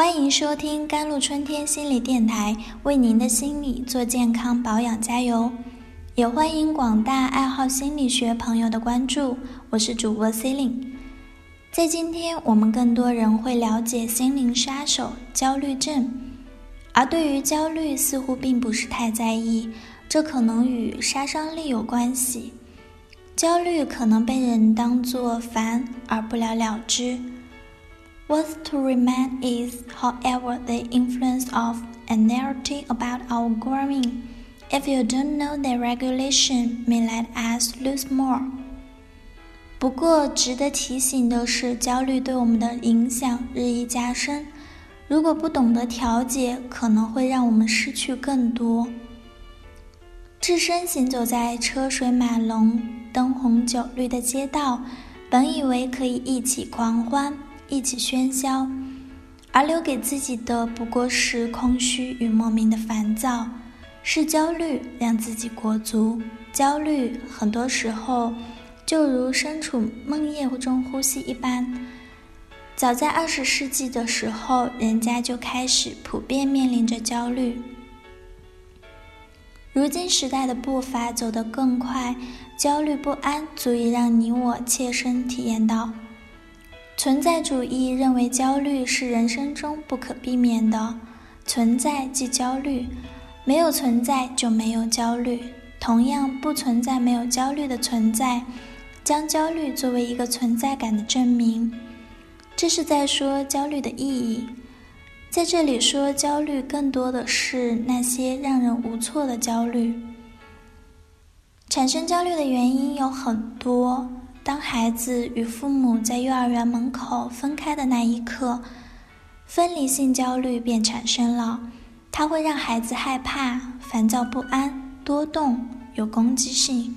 欢迎收听甘露春天心理电台，为您的心理做健康保养加油。也欢迎广大爱好心理学朋友的关注，我是主播 c e l i n e 在今天，我们更多人会了解心灵杀手焦虑症，而对于焦虑似乎并不是太在意，这可能与杀伤力有关系。焦虑可能被人当作烦而不了了之。What's to remain is, however, the influence of a narrative about our growing. If you don't know the regulation, may let us lose more. 不过，值得提醒的是，焦虑对我们的影响日益加深。如果不懂得调节，可能会让我们失去更多。置身行走在车水马龙、灯红酒绿的街道，本以为可以一起狂欢。一起喧嚣，而留给自己的不过是空虚与莫名的烦躁。是焦虑让自己裹足，焦虑很多时候就如身处梦夜中呼吸一般。早在二十世纪的时候，人家就开始普遍面临着焦虑。如今时代的步伐走得更快，焦虑不安足以让你我切身体验到。存在主义认为焦虑是人生中不可避免的，存在即焦虑，没有存在就没有焦虑。同样，不存在没有焦虑的存在，将焦虑作为一个存在感的证明，这是在说焦虑的意义。在这里说焦虑，更多的是那些让人无措的焦虑。产生焦虑的原因有很多。当孩子与父母在幼儿园门口分开的那一刻，分离性焦虑便产生了。它会让孩子害怕、烦躁不安、多动、有攻击性。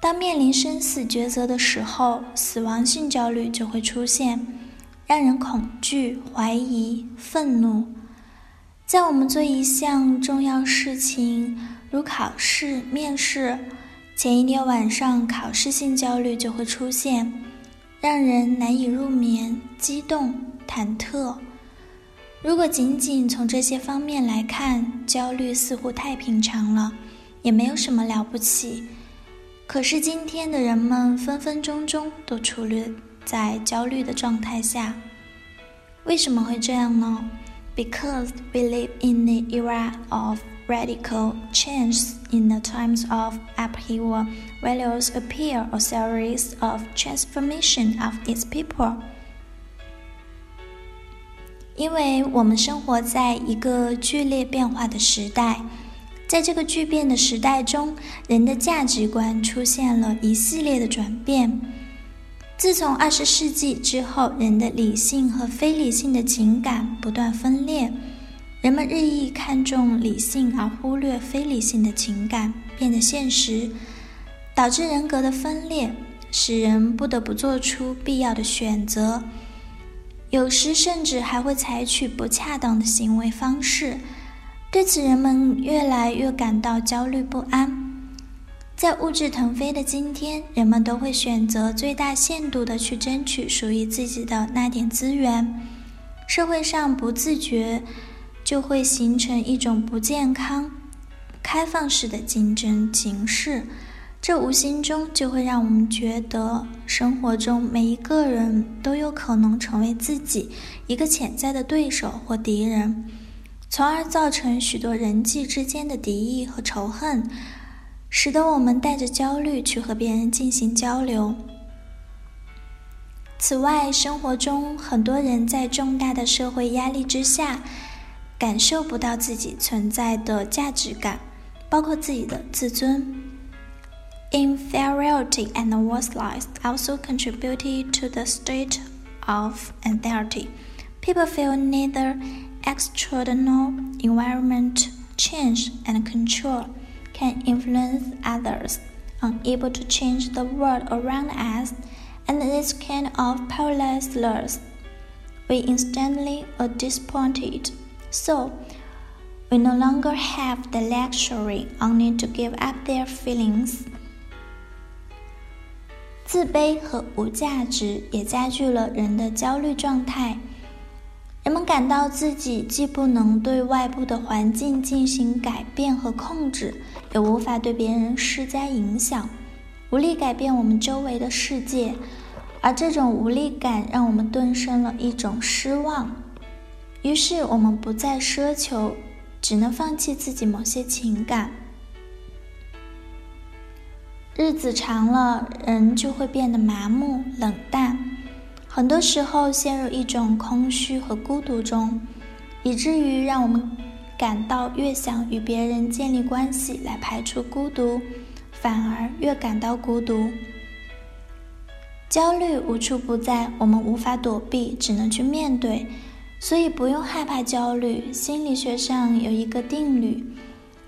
当面临生死抉择的时候，死亡性焦虑就会出现，让人恐惧、怀疑、愤怒。在我们做一项重要事情，如考试、面试。前一天晚上，考试性焦虑就会出现，让人难以入眠、激动、忐忑。如果仅仅从这些方面来看，焦虑似乎太平常了，也没有什么了不起。可是今天的人们分分钟钟都处于在焦虑的状态下，为什么会这样呢 ？Because we live in the era of radical change in the times of upheaval, values appear a series of transformation of its people. 因为我们生活在一个剧烈变化的时代，在这个巨变的时代中，人的价值观出现了一系列的转变。 自从二十世纪之后，人的理性和非理性的情感不断分裂。人们日益看重理性而忽略非理性的情感，变得现实，导致人格的分裂，使人不得不做出必要的选择，有时甚至还会采取不恰当的行为方式。对此，人们越来越感到焦虑不安。在物质腾飞的今天，人们都会选择最大限度地去争取属于自己的那点资源，社会上不自觉。就会形成一种不健康、开放式的竞争形式，这无形中就会让我们觉得生活中每一个人都有可能成为自己一个潜在的对手或敌人，从而造成许多人际之间的敌意和仇恨，使得我们带着焦虑去和别人进行交流。此外，生活中很多人在重大的社会压力之下。感受不到自己存在的价值感，包括自己的自尊。Inferiority and worthlessness also contributed to the state of anxiety. People feel neither external environment change and control can influence others, unable to change the world around us, and this kind of powerlessness, we instantly are disappointed. So, we no longer have the luxury only to give up their feelings. 自卑和无价值也加剧了人的焦虑状态。 人们感到自己既不能对外部的环境进行改变和控制，也无法对别人施加影响，无力改变我们周围的世界，而这种无力感让我们顿生了一种失望。于是，我们不再奢求，只能放弃自己某些情感。日子长了，人就会变得麻木、冷淡。很多时候陷入一种空虚和孤独中，以至于让我们感到越想与别人建立关系来排除孤独，反而越感到孤独。焦虑无处不在，我们无法躲避，只能去面对。所以不用害怕焦虑。心理学上有一个定律，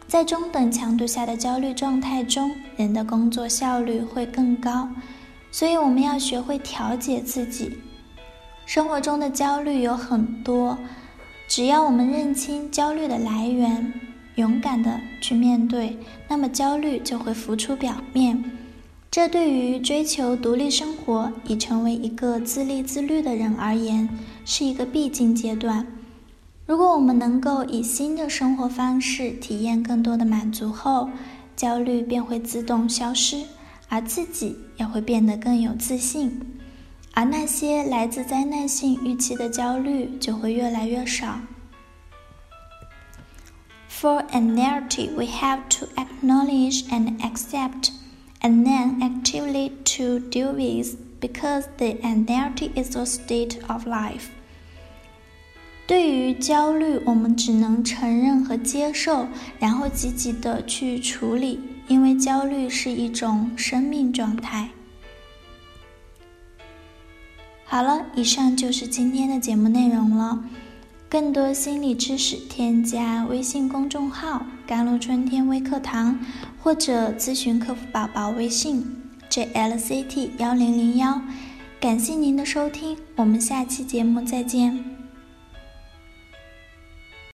在中等强度下的焦虑状态中，人的工作效率会更高。所以我们要学会调节自己。生活中的焦虑有很多，只要我们认清焦虑的来源，勇敢的去面对，那么焦虑就会浮出表面。这对于追求独立生活、已成为一个自立自律的人而言，是一个必经阶段。如果我们能够以新的生活方式体验更多的满足后，焦虑便会自动消失。而自己也会变得更有自信，而那些来自灾难性预期的焦虑就会越来越少。For anxiety, we have to acknowledge and accept, and then actively to deal with, because the anxiety is a state of life. 对于焦虑，我们只能承认和接受，然后积极的去处理。因为焦虑是一种生命状态。好了，以上就是今天的节目内容了。更多心理知识，添加微信公众号“甘露春天微课堂”，或者咨询客服宝宝微信 “jlct 幺零零幺”。感谢您的收听，我们下期节目再见。